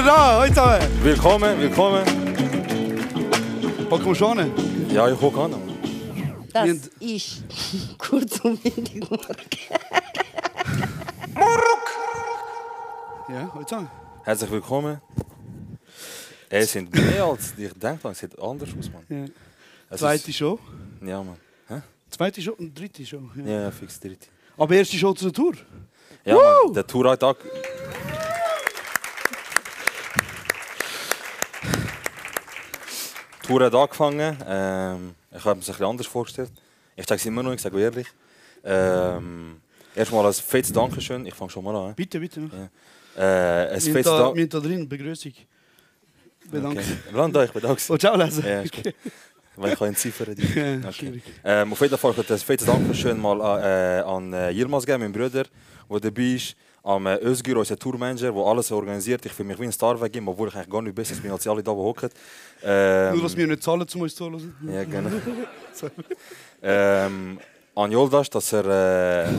du. Ihr da, heute zusammen. Willkommen, willkommen. Hocken wir schon an. Ja, ich gucke an. Das ist kurz und windig Ja, heute zusammen. Herzlich willkommen. Es sind mehr als ich denke, es sieht anders aus, Mann. Ja. Es Zweite Show. Ist, ja, Mann. Hä? Zweite Show und dritte Show. Ja. Ja, fix dritte. Aber erste Show zur Tour. Ja, Mann, der Tour hat auch... Die Tour hat angefangen. Ähm, ich habe es ein bisschen anders vorgestellt. Ich sage es immer noch, ich sage ehrlich. Ähm, erstmal ein fettes Dankeschön. Ich fange schon mal an. Bitte, bitte. Ja. Äh, ein fettes da, drin, Begrüßung. Bedanke. Okay. Land euch, bedanke. Oh, ciao lesen. Ja, ist gut. Weil ich kann entziffern. Ja, Okay. Ähm, auf jeden Fall ein fettes Dankeschön mal an, äh, an äh, Yilmaz geben, mein Bruder, der dabei ist. An äh, Özgür, unser Tourmanager, der alles organisiert. Ich fühle mich wie ein Star wegen ihm, obwohl ich eigentlich gar nicht besser bin als alle da, die hocken. Ähm, Nur, dass wir nicht zahlen, um uns zuhören. Ja, genau. ähm, an Yoldaş, dass er äh,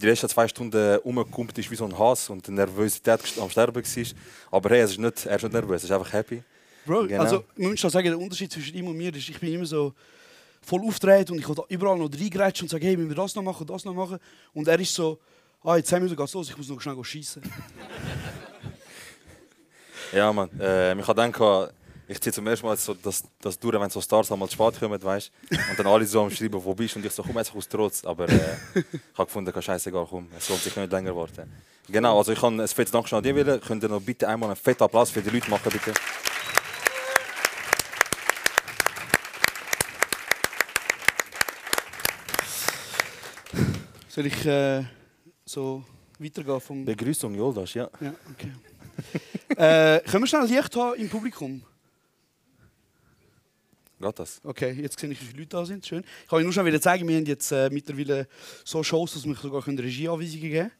die letzten zwei Stunden umgekommen ist wie so ein Hass und Nervosität am Sterben war. Aber hey, er ist nicht, er ist nicht nervös, er ist einfach happy. Bro, Genau. also, man muss schon sagen, der Unterschied zwischen ihm und mir ist, ich bin immer so voll aufgedreht und ich will überall noch reingrätschen und sage, hey, müssen wir das noch machen, das noch machen. Und er ist so, ah, jetzt 10 Minuten geht's los, ich muss noch schnell schießen. Ja, man. Äh, ich habe gedacht, ich ziehe zum ersten Mal so das, das durch, wenn so Stars einmal zu spät kommen, weißt Und dann alle so am Schreiben, wo bist du? Und ich so, komm jetzt aus Trotz. Aber äh, ich habe gefunden, kein scheißegal, komm, es lohnt sich nicht länger warten. Genau, also ich kann ein fettes Dankeschön an dich wollen. Könnt ihr noch bitte einmal einen fetten Applaus für die Leute machen, bitte? Soll ich äh, so weitergehen vom... Begrüßung, Joldas, ja. Ja, okay. äh, können wir schnell Licht haben im Publikum? Geht das? Okay, jetzt sehe ich, wie viele Leute da sind. Schön. Ich kann euch nur schon wieder zeigen, wir haben jetzt äh, mittlerweile so Shows, dass wir sogar Regieanweisungen geben können.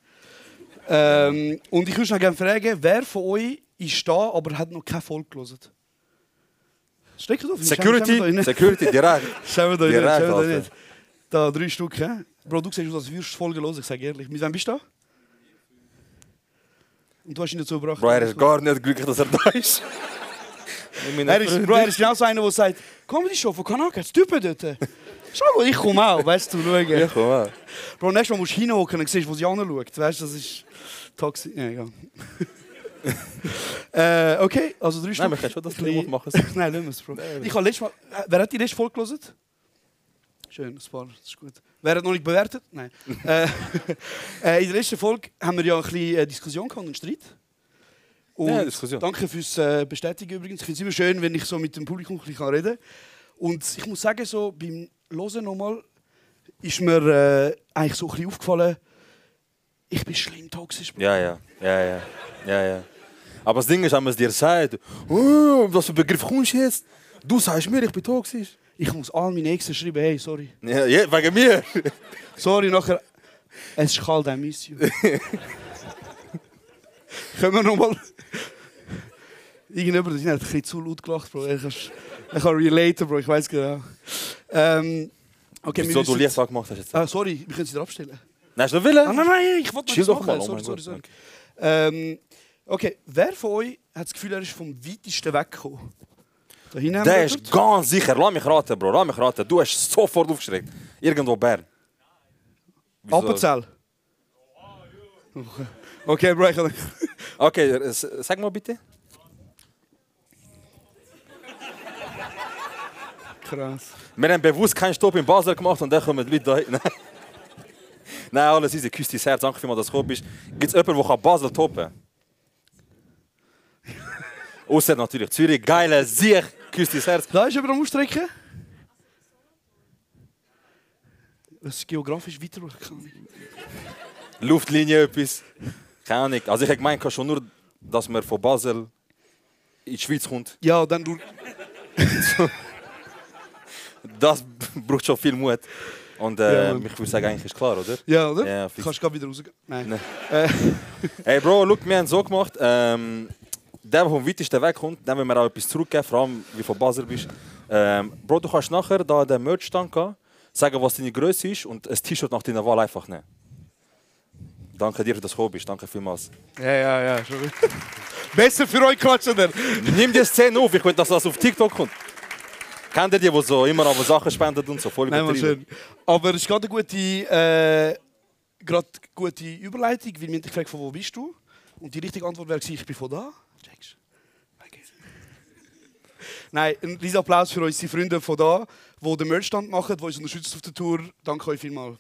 Ähm, und ich würde noch gerne fragen, wer von euch ist da, aber hat noch keine Folge gelesen? Steckt auf. Security, Security, direkt. Schauen wir da nicht. Direkt, Schauen wir da nicht. Da drei Stück. Hä? Bro, du siehst aus, als würdest du Folge hören, ich sage ehrlich. Mit wem bist du da? Und du hast ihn dazu gebracht. Bro, er ist gar nicht glücklich, dass er da ist. Ich Er ist, Bro, er ist genau so einer, der sagt, komm die Show von Kanaka, das Typen dort. Schau mal, ich komme auch, weißt du, schauen. Ja, komm mal. Bro, nächstes Mal musst du hinhocken und siehst, wo sie anschaut. Weißt du, das ist toxisch. Ja, egal. äh, okay, also drei Nein, Stück. wir können schon das Lied machen. Nein, lassen wir es, Bro. Ich habe letztes Mal... äh, Wer hat die letzte Folge gelesen? Schön, ein paar, das ist gut. Wer hat noch nicht bewertet? Nein. äh, äh, in der letzten Folge haben wir ja ein bisschen äh, Diskussion gehabt und einen Streit. Und Ja, Diskussion. Danke fürs äh, Bestätigen übrigens. Ich finde es immer schön, wenn ich so mit dem Publikum ein bisschen reden kann. Und ich muss sagen, so beim Hören nochmal ist mir äh, eigentlich so ein bisschen aufgefallen, ich bin schlimm toxisch. Ja, ja, ja, ja, ja, ja. Aber das Ding ist, wenn man es dir sagt, oh, was für Begriff kommst du jetzt? Du sagst mir, ich bin toxisch. Ich muss all meine Exen schreiben, hey, sorry. Ja, ja, wegen mir. Sorry, nachher. Es ist kalt, I miss you. Können wir nochmal. Irgendjemand hat ein bisschen zu laut gelacht, Bro. Ich kann, ich kann relaten, Bro. Ich weiß genau. Ähm, okay, Wieso du müssen- Licht gemacht hast jetzt? Ah, sorry, wir können sie drauf stellen. Nein, hast du willen? Ah, nein, nein, ich wollte nichts machen. mal, oh sorry, sorry, sorry. Okay. Ähm, okay, wer von euch hat das Gefühl, er ist vom weitesten weggekommen? Der ist ganz sicher. Lass mich raten, Bro. Lass mich raten. Du hast sofort aufgeschreckt. Irgendwo Bern. Appenzell. Okay, Bro, ich kann... Okay, sag mal bitte. Krass. Wir haben bewusst keinen Stopp in Basel gemacht und dann kommen die Leute da hin. Nein. Alles easy. Küss dein Herz. Danke vielmals, dass du gekommen bist. Gibt es jemanden, der kann Basel toppen Außer natürlich Zürich. Geile Sieg. Küss dein Herz. Da ist jemand am Ausstrecken. Was ist geografisch weiter? Luftlinie etwas. Keine Ahnung. Also ich habe gemeint, schon nur, dass man von Basel in die Schweiz kommt. Ja, dann du. Das braucht schon viel Mut. Und äh, Ja, ich würde sagen, eigentlich ist klar, oder? Ja, oder? Ja. Kannst du gerade wieder rausgehen? Nein. Äh, Hey Bro, look, wir haben es so gemacht. Ähm, der, der vom weitesten Weg kommt, dem wollen wir auch etwas zurückgeben, vor allem, wie du von Basel bist. Ähm, Bro, du kannst nachher da den Merch-Stand gehen, sagen, was deine Größe ist und ein T-Shirt nach deiner Wahl einfach nehmen. Danke dir, dass du gekommen bist. Danke vielmals. Ja, ja, ja, schon gut. Besser für euch klatschen dann. Nimm die Szene auf, ich will, dass das auf TikTok kommt. Kennt ihr die, die so immer aber Sachen spenden und so? Voll Nein, schön. Aber es ist gerade eine gute, äh, gerade gute Überleitung, weil dich gefragt, von wo bist du? Und die richtige Antwort wäre ich bin von da. Checkst okay. Nein, ein riesen Applaus für unsere Freunde von da, die den Merchstand machen, die uns unterstützen auf der Tour. Danke euch vielmals.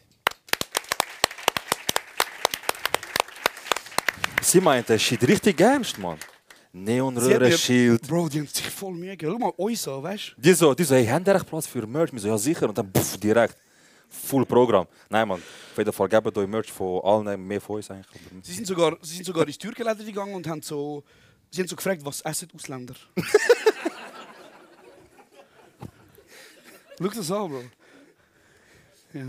Sie meint, das shit richtig ernst, Mann. Sie hat Neonröhre, mir- Schild. Bro, die haben sich voll Mühe gegeben. Schau mal uns an, weißt du? Die so, die so, hey, haben die echt Platz für Merch? Wir so, ja sicher. Und dann pff, direkt. Full Programm. Nein, Mann. Auf jeden Fall geben euch Merch von allen, mehr von uns eigentlich. Sie sind sogar, sie sind sogar ins Türkenläden gegangen und haben so, sie haben so gefragt, was essen Ausländer? Schau das an, Bro. Ja.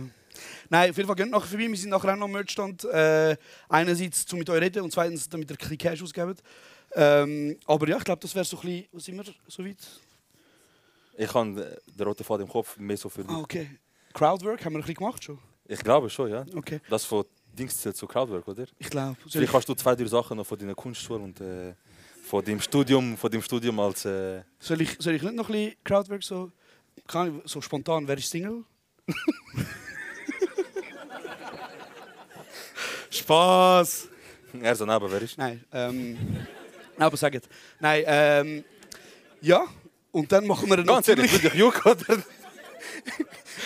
Nein, auf jeden Fall geht nachher vorbei. Wir sind nachher auch noch am Merchstand. Äh, einerseits zum mit euch reden und zweitens damit ihr ein Cash ausgeben. Ähm, aber ja, ich glaube, das wäre so ein bisschen, was sind wir so weit? Ich habe den roten Faden im Kopf, mehr so für dich. Ah, okay. Crowdwork haben wir ein bisschen gemacht schon. Ich glaube schon, ja. Okay, Das von Dings zählt zu Crowdwork, oder? ich glaube. Vielleicht hast du zwei, drei Sachen noch von deiner Kunstschule und äh, von deinem Studium, von deinem Studium als... Äh, Soll ich, soll ich nicht noch ein bisschen Crowdwork so, kann ich, so spontan, wer ist Single? Spaß! er so neben, wer ist? Nein, ähm. Aber sagt. Nein, ähm. Ja, und dann machen wir Ganz ehrlich, du dich juck, oder?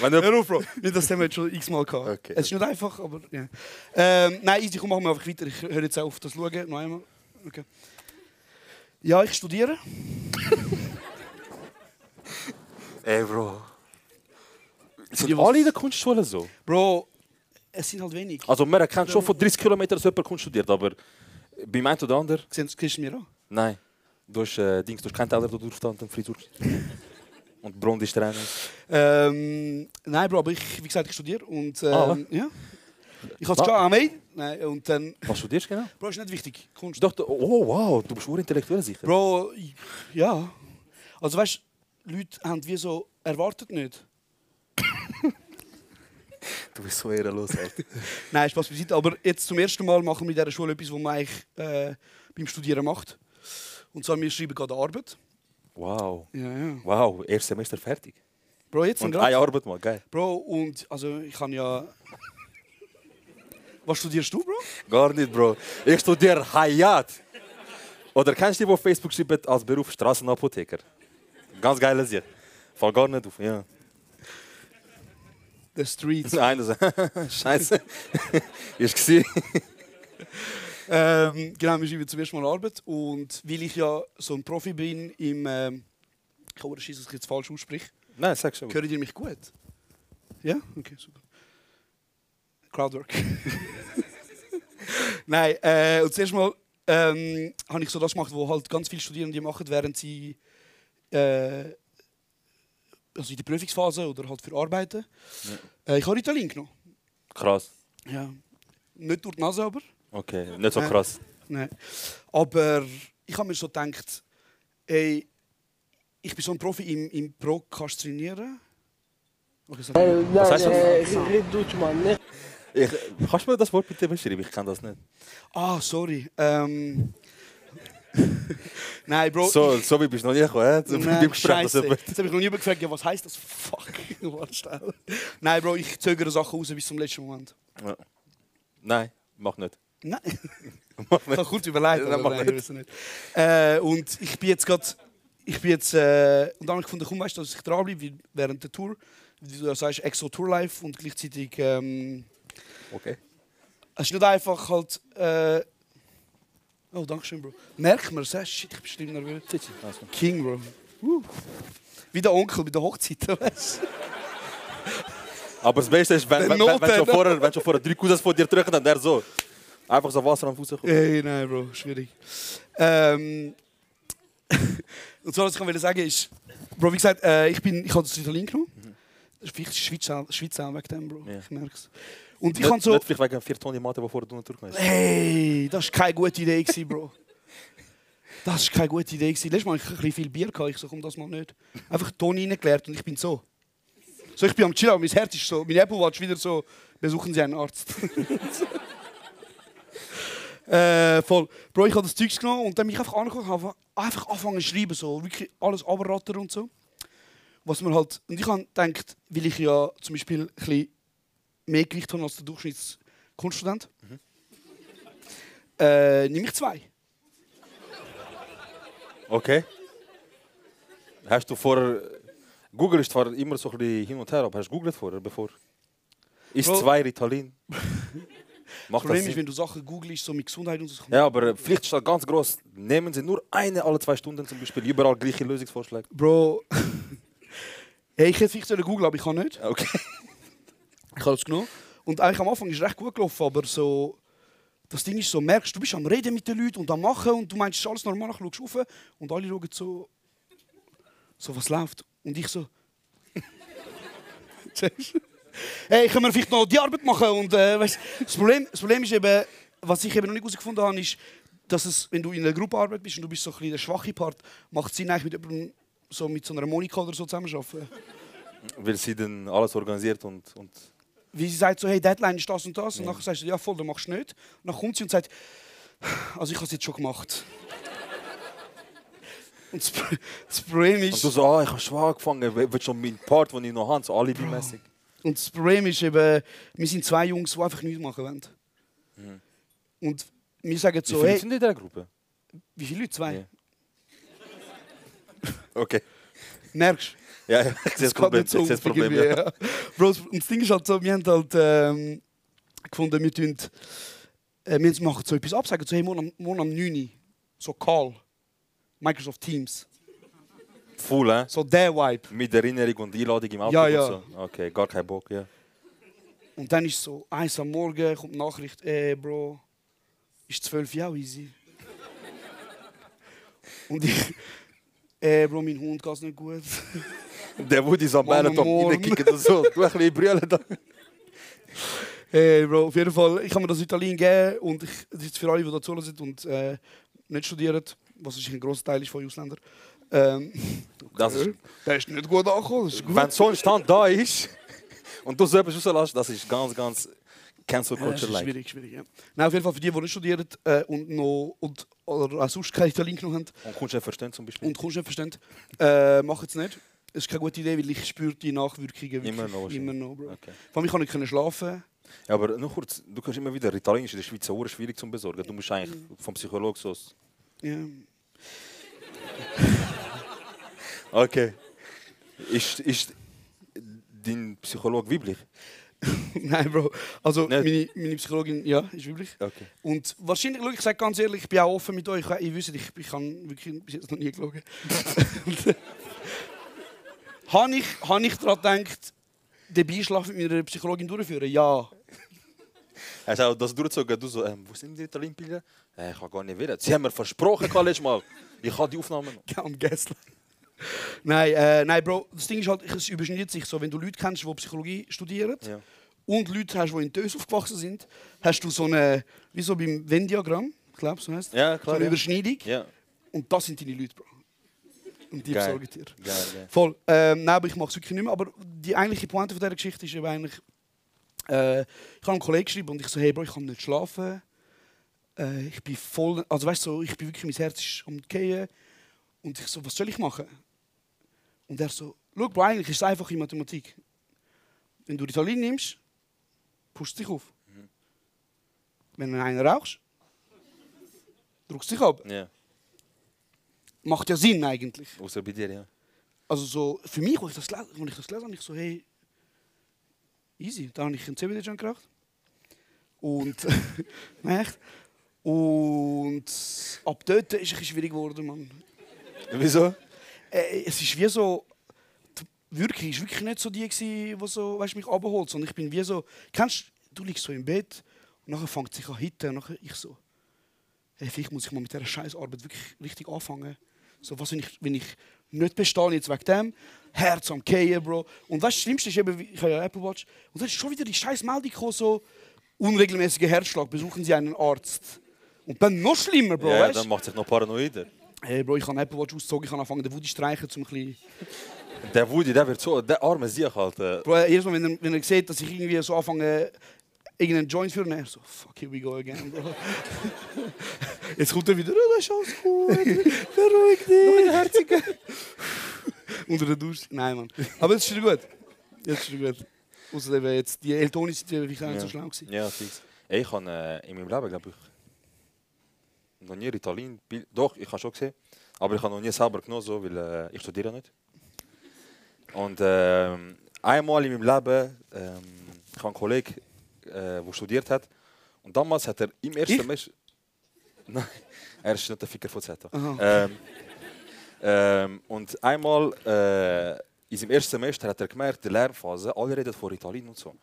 Wenn du... Hör auf, Bro. Das haben wir jetzt schon x-mal gehabt. Okay. Es ist nicht einfach, aber. Ja. Ähm, nein, easy, komm, machen wir einfach weiter. Ich höre jetzt auf das Schauen. Noch einmal. Okay. Ja, ich studiere. Ey, Bro. Sind alle in der Kunstschule so? Bro, es sind halt wenig. Also man erkennt schon von 30 Kilometern, dass jemand Kunst studiert, aber beim einen oder anderen... Siehst du mir an? Nein. Du hast, äh, Dings, du hast keinen Teller da durchstand und Frisur. und Blond ist Trainer. Ähm, nein, Bro, aber ich, wie gesagt, ich studiere und ähm, Ah, ja. Ich habe es am Nein, und dann, Was studierst du genau? Bro, ist nicht wichtig. Ich Kunst. dachte, oh wow, du bist urintellektuell sicher. Bro, ja. Also weißt du, Leute haben wie so erwartet nicht. Du bist so ehrenlos, Alter. Nein, Spaß beiseite. Aber jetzt zum ersten Mal machen wir in dieser Schule etwas, was man eigentlich äh, beim Studieren macht. Und zwar, wir schreiben gerade Arbeit. wow. Ja, ja. Wow, erstes Semester fertig. Bro, jetzt Und gerade. eine Arbeit mal, geil. Bro, und also ich kann ja. Was studierst du, Bro? Gar nicht, Bro. Ich studiere Hayat. Oder kennst du die, die auf Facebook schreiben als Beruf Straßenapotheker? Ganz geile Sache. Fall gar nicht auf, ja. The Streets. Einer so, Scheiße. Ist gesehen. Ähm, genau, wir schreiben zum ersten Mal Arbeit. Und weil ich ja so ein Profi bin im. Ähm, ich kann schießen, dass ich jetzt falsch ausspreche. Nein, sag schon. Hören ihr mich gut? Ja? Okay, super. Crowdwork. Nein, äh, und zuerst mal ähm, habe ich so das gemacht, was halt ganz viele Studierende machen, während sie äh, also in der Prüfungsphase oder halt für Arbeiten. Äh, ich habe Ritalin genommen. Krass. Ja. Nicht durch die Nase, aber. Okay, nicht so Ja. krass. Nein. Aber ich habe mir so gedacht, ey, ich bin so ein Profi im, im Prokrastinieren. Okay, sorry. Äh, Was heißt das? Ich, kannst du mir das Wort bitte beschreiben? Ich kann das nicht. Ah, sorry. Ähm. Nein, Bro. So, so wie bist du noch nie gekommen? Zum Nein, Gespräch, jemand- Jetzt habe ich noch nie gefragt, ja, was heisst das? Fuck. Warte schnell. Nein, Bro, ich zögere Sachen raus bis zum letzten Moment. Ja. Nein, mach nicht. Nein. Mach Ich nicht. habe kurz überlegt, Nein, aber nein, ich weiß nicht. Äh, und ich bin jetzt gerade. Ich bin jetzt. Äh, und dann habe ich gefunden, komm, weißt du, dass ich dranbleibe während der Tour. Wie du sagst, Exo Tour Life und gleichzeitig. Ähm, Okay. es ist nicht einfach halt. Äh, oh, danke schön, Bro. Merkt man es? äh, Shit, ich bin schlimm nervös. King, Bro. Uh. Wie der Onkel bei der Hochzeit, weißt du? Aber das Beste ist, wenn, wenn, wenn, wenn, schon vorher, wenn schon vorher drei Cousins von dir drücken, dann der so. Einfach so Wasser am Fuß kommt. Ey, nein, Bro, schwierig. Ähm, und so, was ich will sagen ist, Bro, wie gesagt, äh, ich, bin, ich habe das Ritalin genommen. Das ist vielleicht Schweiz, auch- Schweiz auch wegen dem, Bro. Ja. Ich merke es. Und ich kann so, nicht vielleicht wegen vier Tonnen Mate, die vorher durchgekommen ist. hey, das war keine gute Idee, gewesen, Bro. Das war keine gute Idee. gewesen. Letztes Mal hatte ich ein bisschen viel Bier. Gehabt. Ich so, komm, das mal nicht. Einfach Ton reingeleert und ich bin so. So, ich bin am Chillen, aber mein Herz ist so, mein Apple Watch wieder so, besuchen Sie einen Arzt. Äh, voll. Bro, ich habe das Zeugs genommen und dann mich einfach habe einfach angefangen zu schreiben, so wirklich alles abrattern und so. Was man halt, und ich habe gedacht, weil ich ja zum Beispiel ein bisschen mehr Gewicht habe als der Durchschnittskunststudent, äh, nehme ich zwei. Okay. Hast du vorher. Google ist zwar immer so ein bisschen hin und her, aber hast du googelt vorher, bevor. Ist Bro. zwei Ritalin? Macht Problem ist, wenn du Sachen googelst, so mit Gesundheit und so. Ja, aber vielleicht steht ganz groß. Nehmen Sie nur eine alle zwei Stunden zum Beispiel. Überall gleiche Lösungsvorschläge. Bro, hey, ich hätte vielleicht googeln, aber ich kann nicht. Okay. Ich habe es genommen. Und eigentlich am Anfang ist es recht gut gelaufen, aber so. Das Ding ist so, merkst du, bist am Reden mit den Leuten und am Machen und du meinst, es ist alles normal, dann schaust du rauf und alle schauen so, so, was läuft. Und ich so. Hey, können wir vielleicht noch die Arbeit machen? Und, äh, weißt, das, Problem, das Problem ist eben, was ich eben noch nicht herausgefunden habe, ist, dass es, wenn du in einer Gruppenarbeit bist und du bist so ein bisschen der schwache Part, macht es Sinn, eigentlich mit, jemandem, so, mit so einer Monika oder so zusammenzuarbeiten. Weil sie dann alles organisiert und. und wie sie sagt so, hey, Deadline ist das und das. Und dann sagst du, ja voll, dann machst du nicht. Und dann kommt sie und sagt, also ich habe es jetzt schon gemacht. und das, das Problem und ist, du so, ah, ich habe schwach angefangen. Wird schon mein Part, den ich noch habe, so alibi-mäßig. und das Problem ist eben, wir sind zwei Jungs, die einfach nichts machen wollen. Und wir sagen Mhm. Wie so, viele hey, sind in dieser Gruppe? wie viele Leute? Zwei? Ja. Okay. Merkst du? Ja, ja, ich sehe das geht Problem. nicht so das Problem ja. ja. Bro, das Ding ist halt so, wir haben halt ähm, gefunden, wir tun, äh, wir machen so etwas ab, sagen so, hey, morgen morgen am 9 Uhr, so Call, Microsoft Teams, Full, eh? so der Vibe. Mit Erinnerung und Einladung im Auto Ja, ja. so. Okay, gar kein Bock, ja. Und dann ist so, eins am Morgen, kommt Nachricht, ey Bro, ist 12 Jahre easy. Und ich, ey Bro, mein Hund geht nicht gut. Der Woody ist am Marathon reinkicken und so. Du ein bisschen brüllen da. Hey Bro, auf jeden Fall, ich kann mir das Italien geben und ich, das ist für alle, die da zuhören sind und äh, nicht studieren, was wahrscheinlich ein grosser Teil ist von Ausländern. Ähm, Das ist, der ist nicht gut angekommen, wenn so ein Stand da ist und du so etwas rauslässt, das ist ganz, ganz Cancel Ja, das ist Culture-like. schwierig, schwierig, ja. Nein, auf jeden Fall für die, die nicht studieren äh, und noch und, oder auch sonst kein Italien genommen haben Und du verstehen zum Beispiel? und Kunst nicht verstehen, äh, machen es nicht. Das ist keine gute Idee, weil ich spüre die Nachwirkungen Immer noch Immer noch, Bro. Okay. Vor allem, ich kann nicht schlafen. Ja, aber nur kurz, du kannst immer wieder, Ritalin ist in der Schweiz so schwierig zu besorgen. Du musst eigentlich vom Psychologen so... Ja. Okay. Ist, ist dein Psychologe weiblich? Nein, Bro. Also, meine, meine Psychologin, ja, ist wirklich. Okay. Und wahrscheinlich, ich sage ganz ehrlich, ich bin auch offen mit euch. Ihr wisst, ich, ich habe wirklich bis jetzt noch nie gelogen. habe ich, hab ich daran gedacht, den Beischlaf mit meiner Psychologin durchführen? Ja. Hast du auch das durchgezogen? Du so, ähm, wo sind die Ritalin-Pillen? Äh, ich kann gar nicht wieder. Sie haben mir versprochen, letztes Mal. Ich habe die Aufnahmen noch. Ja, am Gässlein. Nein, äh, nein, Bro, das Ding ist halt, es überschneidet sich so. Wenn du Leute kennst, die Psychologie studieren Ja. und Leute hast, die in Tös aufgewachsen sind, hast du so eine, wie so beim Venn-Diagramm, glaube, so heißt Ja, so klar. eine Ja. Überschneidung. ja. Und das sind deine Leute, Bro. Und die Geil. besorgen dir. Geil, geil. Voll. Ähm, nein, aber ich mache es wirklich nicht mehr. Aber die eigentliche Pointe von dieser Geschichte ist eben eigentlich, äh, ich habe einem Kollegen geschrieben und ich so, hey Bro, ich kann nicht schlafen. Äh, ich bin voll, also weißt du, so, ich bin wirklich, mein Herz ist am Gehen. Und ich so, was soll ich machen? Und er so, schau Bro, eigentlich ist es einfach in Mathematik. Wenn du Ritalin nimmst, pusht dich auf. Wenn du einen rauchst, drückst du dich ab. Ja. Macht ja Sinn eigentlich. Außer bei dir, ja. Also so, für mich, als ich das gelesen, als ich das gelesen habe, ich so, hey, easy. Da habe ich einen CBD schon geraucht. Und, echt. Und ab dort ist es schwierig geworden, Mann. Wieso? Äh, es ist wie so, Wirkung ist wirklich nicht so die die so, weißt, mich abholt, sondern ich bin wie so, kennst du, du liegst so im Bett und nachher fängt es sich an zu hitten und nachher ich so, hey, vielleicht muss ich mal mit dieser Scheißarbeit wirklich richtig anfangen. So, was, wenn ich, wenn ich nicht bestehe jetzt wegen dem, Herz am Gehen, Bro. Und das Schlimmste ist eben, ich habe ja Apple Watch, und dann ist schon wieder die scheiß Meldung gekommen, so, unregelmäßiger Herzschlag, besuchen Sie einen Arzt. Und dann noch schlimmer, Bro, ja, weißt dann macht sich noch paranoider. Hey Bro, ich habe Apple Watch ausgezogen, ich habe angefangen, den Woody zu streichen, um ein bisschen... Der Woody, der wird so, der arme Sieg halt. Äh, Bro, jedes Mal, wenn er, wenn er sieht, dass ich irgendwie so anfange... irgendeinen Joint führen. Und er so, fuck, here we go again, Bro. Jetzt kommt er wieder, oh, das ist alles gut, beruhig dich. Noch Herzige. Unter der Dusche. Nein, Mann. Aber jetzt ist wieder gut. Jetzt ist wieder gut. Außerdem jetzt, die Eltoni sind ja wirklich nicht so schlau gewesen. Ja, fix. Ey, ich habe äh, in meinem Leben, glaube ich, noch nie Ritalin. Doch, ich habe schon gesehen. Aber ich habe noch nie selber genommen, so, weil äh, ich studiere nicht. Und ähm, einmal in meinem Leben, ähm, ich habe einen Kollegen, äh, der studiert hat. Und damals hat er im ersten? Semester. Nein, er ist nicht der Ficker von Z. Ähm, ähm, und einmal äh, in seinem ersten Semester hat er gemerkt, die Lernphase, alle reden von Ritalin und so.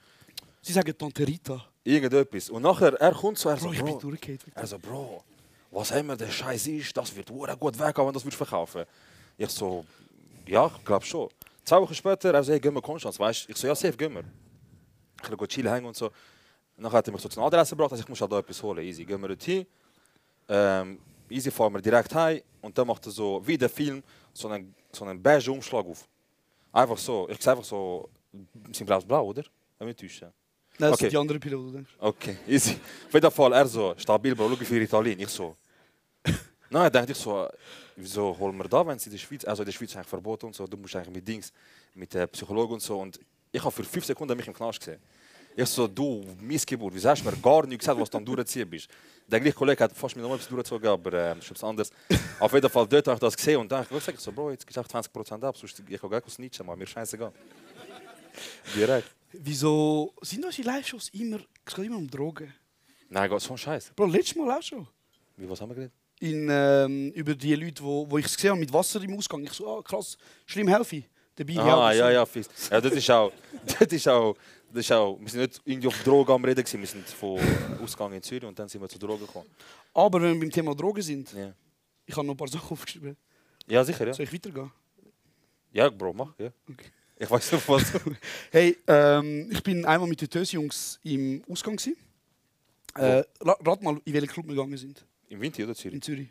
Sie sagen Tante Rita. Irgendetwas. Und nachher, er kommt so, er so, Bro, ich bin durchgehend. er so, Bro, was immer der Scheiß ist, das wird gut weggehen, wenn das würdest verkaufen. Ich so, ja, ich glaube schon. Zwei Wochen später, er so, hey, gehen wir Konstanz, weißt du? Ich so, ja, safe, gehen wir. Ich will chillen hängen und so. Und dann hat er mich so zu einer Adresse gebracht, also ich muss halt da etwas holen, easy. Gehen wir dorthin, ähm, easy fahren wir direkt heim und dann macht er so, wie der Film, so einen, so einen beige Umschlag auf. Einfach so, ich sehe einfach so, sind blau-blau, oder? Wenn wir täuschen. Nein, das Okay. die anderen Piloten, denkst Okay, easy. Auf jeden Fall, er so, stabil, Bro, schau viel Ritalin. Ich so. Nein, dachte ich so, wieso holen wir da, wenn es in der Schweiz, also in der Schweiz eigentlich verboten und so, du musst eigentlich mit Dings, mit äh, Psychologen und so. Und ich habe für fünf Sekunden mich im Knast gesehen. Ich so, du, Missgeburt, wieso hast du mir gar nicht gesagt, was du am durchziehen bist? Der gleiche Kollege hat fast mir noch etwas durchgezogen, aber ist etwas anderes. Auf jeden Fall, dort habe ich das gesehen und dachte, ich so, Bro, jetzt du 20% ab, sonst ich kann gar nicht snitchen, man, mir scheißegal. Direkt. Wieso sind unsere Live-Shows immer, immer um Drogen? Nein, Gott, so ein Scheiß. Bro, letztes Mal auch schon. Wie, was haben wir geredet? In, ähm, über die Leute, wo, wo ich es gesehen habe mit Wasser im Ausgang. Ich so, ah, krass, schlimm helfe ich. Dabei Ah, ich ja, ja, fix. Ja, das ist auch, das ist auch, das ist auch, wir sind nicht irgendwie auf Drogen am Reden gewesen, wir sind von Ausgang in Zürich und dann sind wir zu Drogen gekommen. Aber wenn wir beim Thema Drogen sind, Ja, ich habe noch ein paar Sachen aufgeschrieben. ja sicher, ja. Soll ich weitergehen? Ja, Bro, mach, ja. Okay. Ich weiß nicht, was. Hey, ähm, ich bin einmal mit den Tös-Jungs im Ausgang. Gewesen. Äh, ra- rat mal, in welchen Club wir gegangen sind. Im Winter oder In Zürich? Zürich.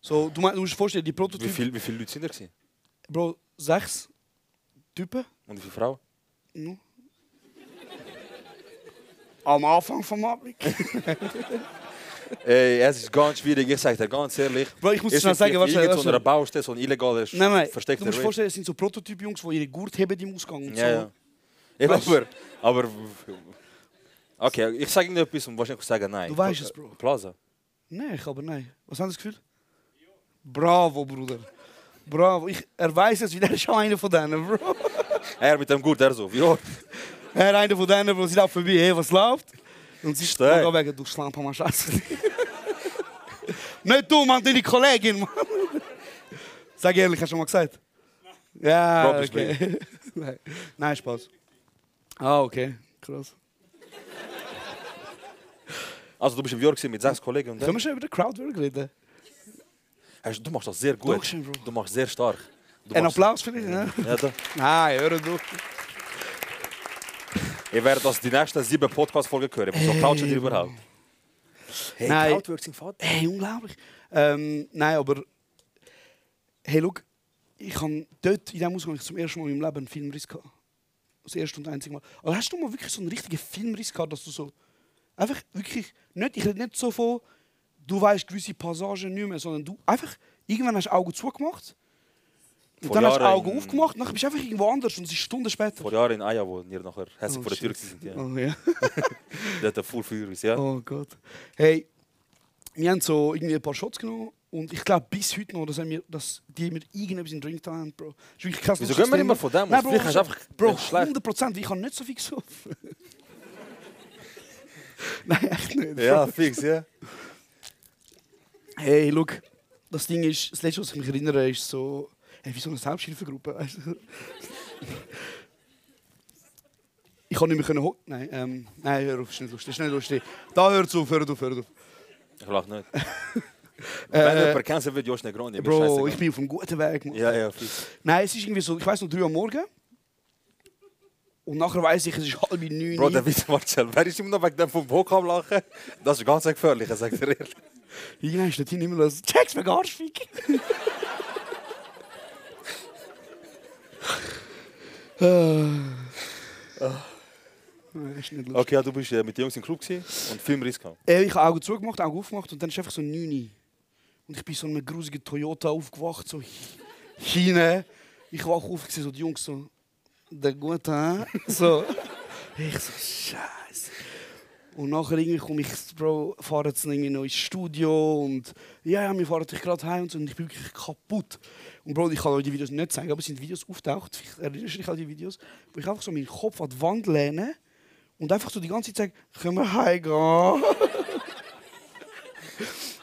So, du, mein, du musst dir vorstellen, die Wie, Prototypen. wie viele Leute sind da gewesen? Bro, sechs Typen. Und wie viele Frauen? No. Am Anfang vom Abend. Ey, es ist ganz schwierig, ich sage dir ganz ehrlich. Bro, ich muss Es schnell ist sagen, was irgend so einer Baustelle, so ein illegaler, Nein, nein, du versteckter musst dir vorstellen, es sind so Prototyp-Jungs, die ihre Gurt haben im Ausgang. Und Ja, so. ja. Weißt du? aber, aber... Okay, ich sage Ihnen etwas und wahrscheinlich sagen nein. Du weißt es, Bro. Plaza. Nein, ich aber nein. Was haben Sie das Gefühl? Bravo, Bruder. Bravo. Ich, er weiß es, wie der ist schon einer von denen, Bro. Er mit dem Gurt, er so. Ja. Er einer von denen, wo sie laufen vorbei, hey, was läuft? Und sie steht weg, du Schlampe, Mann, Scheiße. Nicht du, Mann, deine Kollegin, Mann. Sag ehrlich, hast du schon mal gesagt? Ja, Bro, okay. Nein. Nein, Spaß. Ah, okay. Krass. Also du bist im York mit sechs Kollegen und Können wir schon über den Crowdwork reden? Hast- Du machst das sehr gut. Dankeschön, Bro. Du machst sehr stark. Du Ein Applaus für dich, ne? Ja, da. Nein, hör du. Ihr werdet das die nächsten sieben Podcast-Folgen hören. So couchen die überhaupt. Hey, Nein. Crowdwork sind Vater. Hey, unglaublich. Ähm, nein, aber. Hey, schau, ich habe dort in diesem Ausgang zum ersten Mal in meinem Leben einen Filmriss gehabt. Das erste und einzige Mal. Aber hast du mal wirklich so einen richtigen Filmriss gehabt, dass du so. Einfach wirklich. Nicht, ich rede nicht so von, du weißt gewisse Passagen nicht mehr, sondern du einfach. Irgendwann hast du Augen zugemacht. Und Vor dann hast du Jahren Augen in- aufgemacht, und dann bist du einfach irgendwo anders und es ist Stunden später. Vor Jahren in Aya, wo ihr nachher hässlich Oh, vor der Tür sind. Ja. Oh, ja. Der hat full Feuer, ja. Oh Gott. Hey, wir haben so irgendwie ein paar Shots genommen und ich glaube bis heute noch, dass, wir, dass die mir irgendetwas in den Drink haben, Bro. Das ist wirklich krass. Wieso gehen wir immer von dem Nein? Bro, hast einfach Bro, nicht schlecht. 100 Prozent. Ich habe nicht so viel gesoffen. Nein, echt nicht. Ja, fix, ja. Hey, look, das Ding ist, das letzte, was ich mich erinnere, ist so, hey, wie so eine Selbsthilfegruppe. weißt du? ich kann nicht mehr können. ho- Nein, ähm, nein, hör auf, ist nicht lustig, ist nicht lustig. Da hört auf, hört auf, hört auf. Ich lach nicht. Wenn Äh, jemand kennt, wird Josh Negroni. Bro, ich bin auf einem guten Weg. Mann. Ja, ja, fix. Nein, es ist irgendwie so, ich weiß noch, 3 Uhr am Morgen. Und nachher weiß ich, es ist halb neun. Bro, der Witz, Marcel, wer ist immer noch wegen dem vom Bock am Lachen? Das ist ganz gefährlich, ich sag dir ehrlich. Immer los. Checks mir Arschfick. ist nicht lustig. Okay, ja, du bist äh, mit den Jungs im Club und Filmriss gehabt. Äh, ich habe Augen zugemacht, Augen aufgemacht und dann ist einfach so 9 Und ich bin so in einem grusigen Toyota aufgewacht, so hinein. Ich wach auf, so die Jungs so, der gute, hä? So. Ich so, Scheiße. Und nachher irgendwie komme ich, Bro, fahren jetzt irgendwie noch ins Studio und ja, ja, wir fahren dich gerade heim und so und ich bin wirklich kaputt. Und Bro, ich kann euch die Videos nicht zeigen, aber es sind Videos auftaucht, vielleicht erinnerst du dich an die Videos, wo ich einfach so meinen Kopf an die Wand lehne und einfach so die ganze Zeit sage, können wir heimgehen?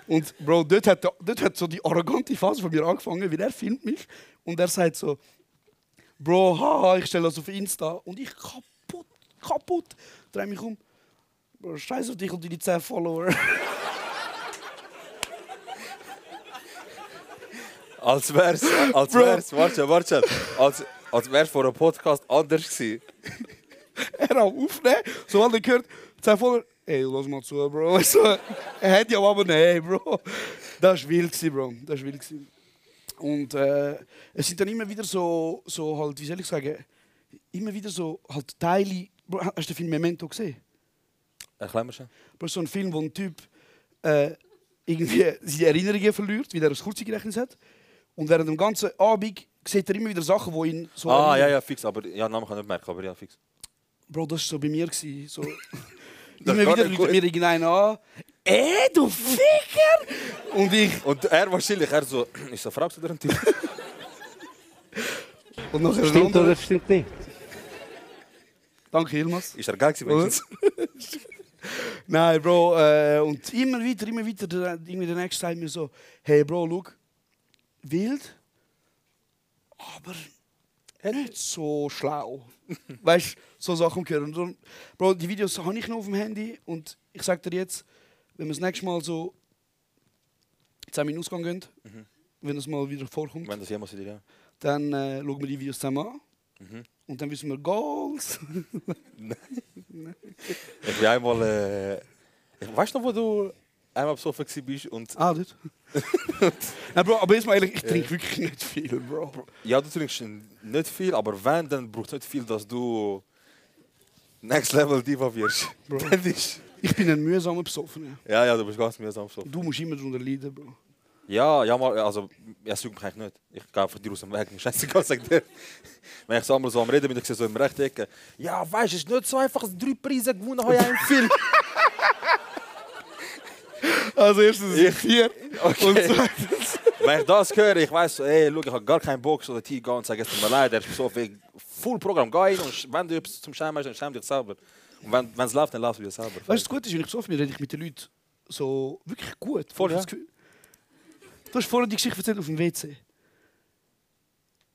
Und Bro, dort hat, dort hat so die arrogante Phase von mir angefangen, weil er filmt mich und er sagt so, Bro, haha, ich stelle das auf Insta und ich kaputt, kaputt, drehe mich um. Scheiß auf dich und deine 10 Follower. Als wär's, als Bro. wär's, warte warte. Als, als wär's vor einem Podcast anders gewesen. er am Aufnehmen, so hat er gehört, 10 Follower. Ey, lass mal zu, Bro. So, er hat ja aber nein, Bro. Das war wild, Bro. Das war wild. Und äh, es sind dann immer wieder so, so halt, wie soll ich sagen, immer wieder so halt Teile. Bro, hast du den Film Memento gesehen? Erklär mir schon. Bro, so ein Film, wo ein Typ äh, irgendwie seine Erinnerungen verliert, wie er das Kurzzeitgedächtnis hat. Und während dem ganzen Abend sieht er immer wieder Sachen, die ihn so. Ah, ja, erinnern. ja, fix. Aber ja, Namen kann ich nicht merken, aber ja, fix. Bro, das war so bei mir. Gewesen, so. Das immer wieder ruft mir irgendeiner an. Ey, du Ficker! Und ich. Und er wahrscheinlich, er so, ist das eine Frau oder ein Typ? Und nachher ein Stimmt oder stimmt nicht? Danke, Ilmas. Ist er geil gewesen? Nein, Bro. Äh, und immer wieder, immer wieder, der, irgendwie der Nächste sagt mir so: Hey, Bro, schau, wild, aber nicht so schlau. weißt du, so Sachen gehören. Und dann, Bro, die Videos habe ich noch auf dem Handy und ich sag dir jetzt, wenn wir das nächste Mal so 10 Minuten ausgehen gehen, wenn es mal wieder vorkommt, Wenn das jemals wieder, ja. dann äh, schauen wir die Videos zusammen an. Mhm. Und dann wissen wir Goals. Ich bin einmal, äh, weißt du noch, wo du einmal besoffen gewesen bist und ah. Nein, Bro, aber jetzt mal ehrlich, ich trinke wirklich nicht viel, Bro. ja, du trinkst nicht viel, aber wenn, dann braucht nicht viel, dass du next level Diva wirst. Bro. Das ist, Ich bin ein mühsamer Besoffener. ja, ja, du bist ganz mühsam besoffen. Du musst immer darunter leiden, Bro. Ja, ja, mal, also, es juckt mich eigentlich nicht. Ich gehe einfach dir aus dem Weg. Mir Scheißegal, sagt der. Wenn ich so einmal so am Reden bin, ich sehe so im rechten Ecke, ja, weißt du, es ist nicht so einfach, dass drei Preise gewonnen habe ich einen Film. Also erstens Ich- vier. Okay. Und zweitens... Wenn ich das höre, ich weiß so, ey, schau, ich habe gar keinen Bock, so Tee gehen und sagen, es tut mir leid, der ist so viel Full Programm, geh rein und wenn du etwas zum Schämen hast, dann schäm dich selber. Und wenn es läuft, dann lass du dir selber. Weißt du, was gut ist, wenn ich besoffen bin, rede ich mit den Leuten so wirklich gut. Voll, das Gefühl- Du hast vorhin die Geschichte erzählt auf dem WC.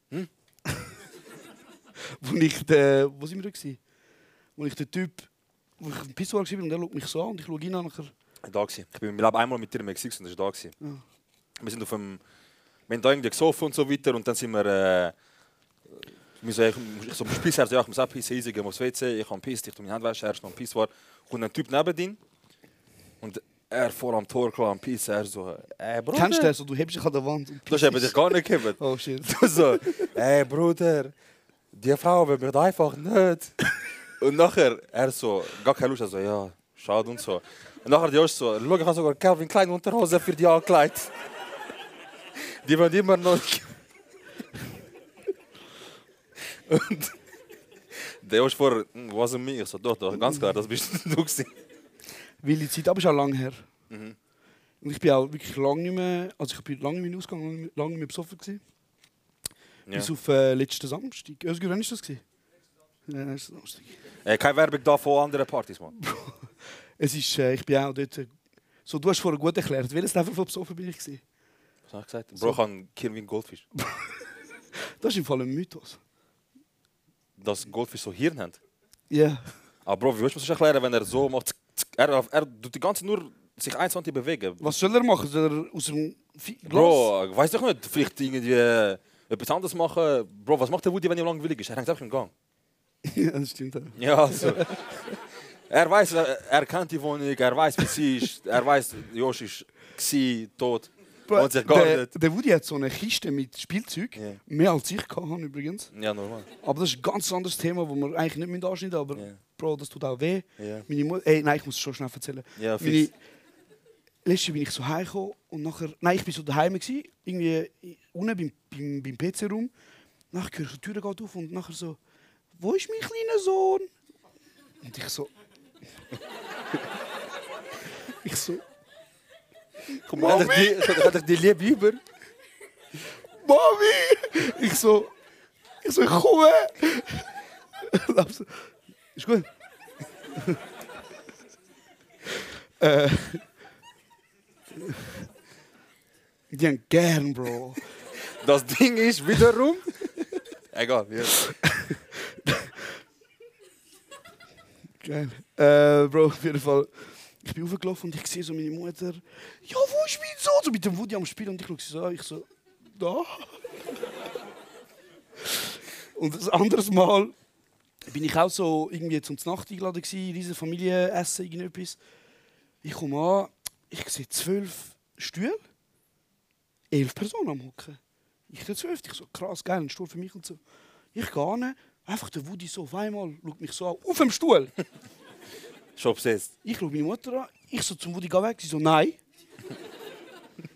Hm? wo ich den... Wo sind wir da? gewesen? Wo ich den Typ... Wo ich dem Pissoir war und der schaut mich so an und ich schaue ihn an nachher... da gewesen. Ich bin Leben einmal mit dir im Mexiko und das war da. Gewesen. Ja. Wir sind auf dem... Wir haben da irgendwie gesoffen und so weiter und dann sind wir... Äh, wir so, ich, ich so so, ja, ich muss auch pissen, gehen wir aufs WC, ich habe Piss, ich tue meine Hände waschen, er ist noch ein Piss war. Kommt ein Typ neben ihn und er vor am Tor klar am Piss, er so, ey Bruder, Kennst du das? So, du hebst dich an der Wand du hast eben dich gar nicht gegeben. Oh shit. Du so, ey Bruder, die Frau will mich einfach nicht. Und nachher, er so, gar keine Lust, er so, ja, schade und so. Und nachher die Josh so, schau, ich habe sogar Calvin Klein Unterhose für die angekleidet. Die werden immer noch... Und der Josh vor, "Hm, was ist mir? Ich so, doch, doch, ganz klar, das bist du gewesen. Wilde Zeit, aber schon lange her. Mhm. Und ich bin auch wirklich lange nicht mehr, also ich bin lange nicht mehr ausgegangen, lange nicht mehr besoffen gewesen. Ja. Bis auf äh, letzten Samstag. Özgür, wann war das? Gewesen? Letzten Samstag. Äh, keine Werbung da von anderen Partys, Mann. Es ist, äh, ich bin auch dort, äh, so, du hast vorher gut erklärt, welches Level von besoffen bin ich gewesen? Was habe ich gesagt? Bro, ich habe Kirwin Goldfisch. Das ist im Fall ein Mythos. Dass Goldfisch so Hirn haben. Ja. Aber Bro, wie willst du das erklären, wenn er so macht? Er, er tut die ganze nur sich eins Zentimeter bewegen. Was soll er machen? Soll er aus dem Glas? Bro, weiß doch nicht. Vielleicht irgendwie äh, etwas anderes machen. Bro, was macht der Woody, wenn er langweilig ist? Er hängt einfach im Gang. ja, das stimmt. auch. Ja, also. er weiß, er, kennt die Wohnung, er weiß, wie sie ist. Er weiß, Josh ist gsi, tot. Und sich der, der Woody hat so eine Kiste mit Spielzeug. Ja. Mehr als ich kann übrigens. Ja, normal. Aber das ist ein ganz anderes Thema, das wir eigentlich nicht mehr anschneiden aber Ja. Bro, das tut auch weh. Ja. Meine Mutter, ey, nein, ich muss es schon schnell erzählen. Ja, Meine, fix. letztes bin ich so heimgekommen und nachher, nein, ich bin so daheim gsi, irgendwie unten beim, beim, beim PC-Raum. Nachher höre ich, die Tür geht auf und nachher so, wo ist mein kleiner Sohn? Und ich so, ich so, Komm, die, hat dich die Liebe über? Mami! Ich so, ich so, ich komme! Ist gut. äh, die haben gern, Bro. Das Ding ist wiederum. Egal, ja. Geil. Äh, Bro, auf jeden Fall. Ich bin aufgelaufen und ich sehe so meine Mutter. Ja, wo ist mein Sohn? So mit dem Woody am Spielen und ich schaue sie so an. Ich so, da. und das anderes Mal bin ich auch so irgendwie zum Nacht eingeladen gewesen, riesen Familienessen, irgendetwas. Ich komme an, ich sehe zwölf Stühle, elf Personen am Hocken. Ich der zwölfte, ich so krass geil, ein Stuhl für mich und so. Ich gehe hin, einfach der Woody so auf einmal schaut mich so an, auf dem Stuhl. Schon obsessed. Ich schaue meine Mutter an, ich so zum Woody, geh weg. Sie so, nein.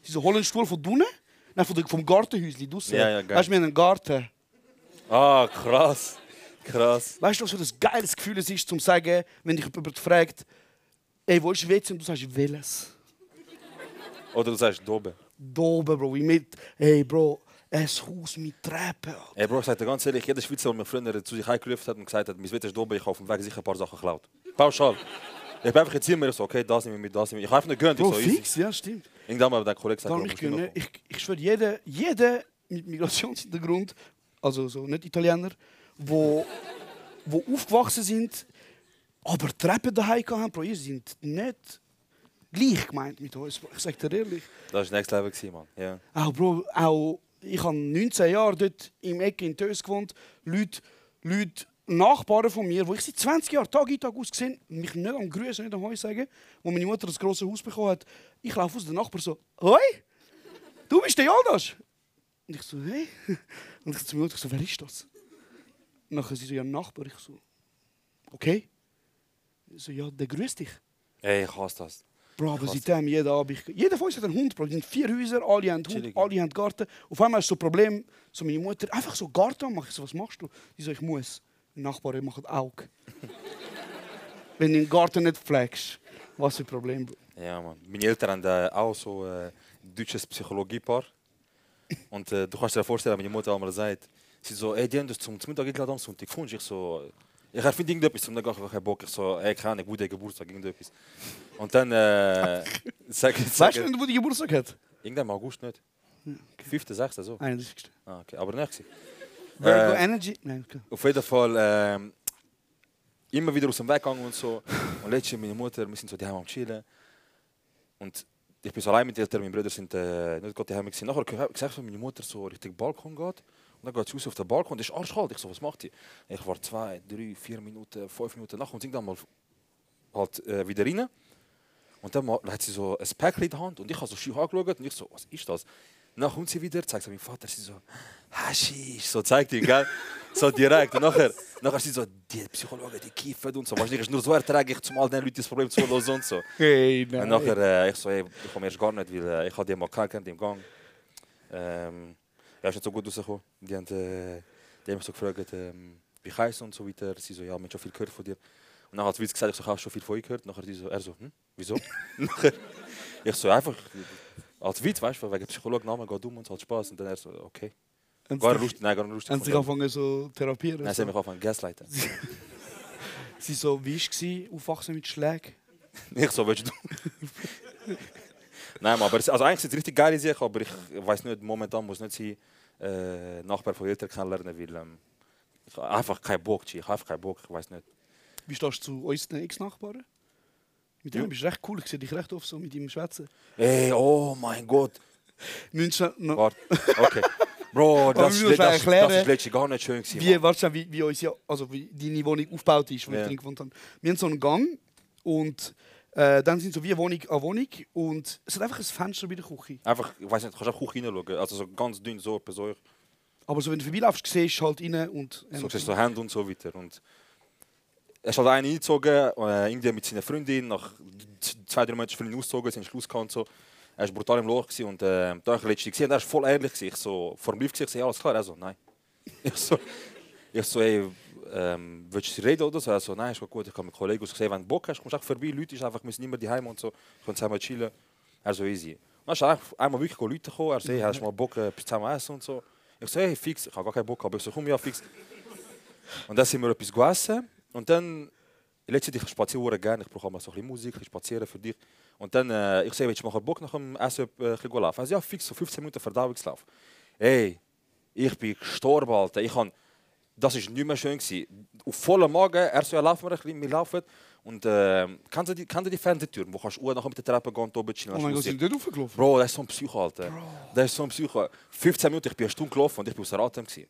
Sie so, hol einen Stuhl von drinnen. Nein, vom Gartenhäuschen draussen. Ja, ja, geil. weißt du, wir haben einen Garten. Ah, krass. Krass. Weißt du, was für ein geiles Gefühl es ist, zum zu sagen, wenn dich jemand fragt, ey, wo ist WC? Und du sagst, welches? Oder du sagst Dobe. Da oben, Bro. Wie mit, ey, Bro, ein Haus mit Treppen. Ey, Bro, ich sag dir ganz ehrlich, jeder Schweizer, der mir früher zu sich heimgerufen hat und gesagt hat, mein Wetter ist Dobe, ich habe auf dem Weg sicher ein paar Sachen geklaut. Pauschal. Ich bin einfach jetzt mir so, okay, das nehme ich mit, das nehme ich. Ich habe einfach nicht gönnt. Ich Bro, so, easy. fix, ja, stimmt. Irgendwann mal der Kollege gesagt, Darum Bro, ich, gönne, ich, ich schwöre, jeder, jeder mit Migrationshintergrund, also so nicht Italiener, wo, wo aufgewachsen sind, aber Treppen daheim haben, Bro, ihr sind nicht gleich gemeint mit uns. Bro. Ich sag dir ehrlich. Das war Next Level, Mann. Ja. Auch, Bro, auch, ich habe 19 Jahre dort im Ecke in Tös gewohnt. Leute, Leute, Nachbarn von mir, wo ich seit 20 Jahren Tag in Tag aus gesehen mich nicht am Grüßen, nicht am Heu sagen, wo meine Mutter das große Haus bekommen hat. Ich laufe aus, der Nachbar so, Hoi, du bist der Jonas? Und ich so, hey. Und ich zu meiner Mutter so, wer ist das? Und nachher sie so, ja, Nachbar. Ich so, okay. Ich so, ja, der grüßt dich. Ey, ich hasse das. Bro, aber seitdem jeden Abend. Jeder von uns hat einen Hund, Bro. Es sind vier Häuser, alle haben Hund, alle haben Garten. Auf einmal ist so ein Problem, so meine Mutter, einfach so Garten machen. Ich so, was machst du? Die so, ich muss. Die Nachbarn machen Auge. Wenn du den Garten nicht pflegst, was für ein Problem, Bro. Ja, Mann. Meine Eltern haben äh, auch so äh, ein deutsches Psychologiepaar. Und äh, du kannst dir vorstellen, meine Mutter einmal sagt, sie so, ey, die haben das zum zum Mittag eingeladen am Sonntag. Kommst? Ich so, ich erfinde irgendetwas, zum Mittag habe ich keinen Bock. Ich so, ey, keine Ahnung, guter Geburtstag, irgendetwas. Und dann äh, sag ich, sag Weißt du, wenn du die Geburtstag hat? irgendwann im August nicht. 5., 6., so. 31. Ah, okay. Aber nicht. gewesen. Virgo Äh, Energy? Nein, okay. Auf jeden Fall ähm, immer wieder aus dem Weg gegangen und so. Und letztens meine Mutter, wir sind so daheim am Chillen. Und ich bin so allein mit den Eltern, meine Brüder sind äh, nicht gerade daheim gewesen. Nachher habe ich gesagt, dass meine Mutter so Richtung Balkon geht. Dann geht sie raus auf den Balkon und ist arschkalt. Ich so, was macht die? Ich war zwei, drei, vier Minuten, fünf Minuten nach und sie dann mal halt äh, wieder rein. Und dann mal- hat sie so ein Päckchen in der Hand und ich habe so schief angeschaut und ich so, was ist das? Dann kommt sie wieder, zeigt sie meinem Vater, sie so, Haschisch, so zeigt ihn, gell? So direkt. Und nachher, nachher sie so, die Psychologen, die kiffen und so. Wahrscheinlich nur so erträglich, zum all den Leuten das Problem zu lösen und so. Hey, Und nachher, äh, ich so, ey, ich komme erst gar nicht, weil äh, ich habe die mal kennengelernt im Gang. Ähm, ja, ist nicht so gut rausgekommen. Die haben, äh, die haben mich so gefragt, ähm, wie heißt und so weiter. Sie so, ja, wir haben schon viel gehört von dir. Und dann hat Witz gesagt, ich so, habe schon viel von euch gehört. Nachher die so, er so, hm, wieso? nachher, ich so, einfach als Witz, weißt du, wegen Psychologennamen, geht um und es hat Spaß. Und dann er so, okay. Haben Gar sie nicht lustig, nein, gar lustig. haben von sich angefangen so therapieren? Nein, sie haben mich angefangen gaslighten. Sie so, wie war es, aufwachsen mit Schlägen? Ich so, willst du? Nein, aber es, also eigentlich sind es richtig geile Sachen, aber ich weiß nicht, momentan muss nicht sein, äh, Nachbar von Eltern kennenlernen, weil ähm, ich habe einfach keinen Bock, ich habe einfach keinen Bock, ich weiß nicht. Wie stehst du zu unseren Ex-Nachbarn? Mit dem Ja. bist du recht cool, ich sehe dich recht oft so mit ihm schwätzen. Ey, oh mein Gott. Müssen noch, Warte, okay. Bro, das, ist, das, das, erklären, ist letztlich gar nicht schön gewesen. wie, warte, wie, wie, unsere, also wie deine Wohnung aufgebaut ist, wo Ja. ich drin gewohnt habe. Wir haben so einen Gang und Äh, dann sind so wie Wohnung an Wohnung und es hat einfach ein Fenster bei der Küche. Einfach, ich weiß nicht, du kannst auch Küche hineinschauen. Also so ganz dünn, so etwa so. Aber so, wenn du vorbeilaufst, siehst du halt rein und... So siehst du so Hände und so weiter. Und er ist halt einen eingezogen, äh, irgendwie mit seiner Freundin. Nach zwei, drei Monaten Freundin ausgezogen, haben Schluss gehabt und so. Er war brutal im Loch und äh, da habe ich gesehen, er war voll ehrlich. Ich so, vor dem Lift gesehen, ja, alles klar. Er so, nein. Ich so, ich so ey, ähm, willst du reden oder so? Er so, nein, ist gut, ich kann mit Kollegen. Ich so, wenn du Bock hast, kommst du vorbei. Leute ist einfach, wir sind immer daheim und so. Ich kann zusammen chillen. Er so, easy. Dann ist einmal wirklich Leute gekommen. Er so, hey, hast du mal Bock, äh, zusammen essen und so. Ich so, hey, fix. Ich habe gar keinen Bock, aber ich so, komm, ja, fix. Und dann sind wir etwas gegessen. Und dann, letztendlich, ich spaziere gerne. Ich brauche auch mal so ein bisschen Musik, ein bisschen spazieren für dich. Und dann, äh, ich sehe, willst du mal Bock nach dem Essen äh, ein bisschen laufen? Also, ja, fix, so 15 Minuten Verdauungslauf. Ey, ich bin gestorben, Alter. Ich han, das war nicht mehr schön. Gewesen. Auf vollem Magen, er so, ja, laufen wir ein bisschen, wir laufen. Und äh, kennst du die, kennst du die Fernsehtür, wo kannst du nachher mit der Treppe gehen und oben chillen? Oh mein Gott, sind die dort hochgelaufen? Bro, das ist so ein Psycho, Alter. Das ist so ein Psycho. 15 Minuten, ich bin eine Stunde gelaufen und ich bin außer Atem. gewesen.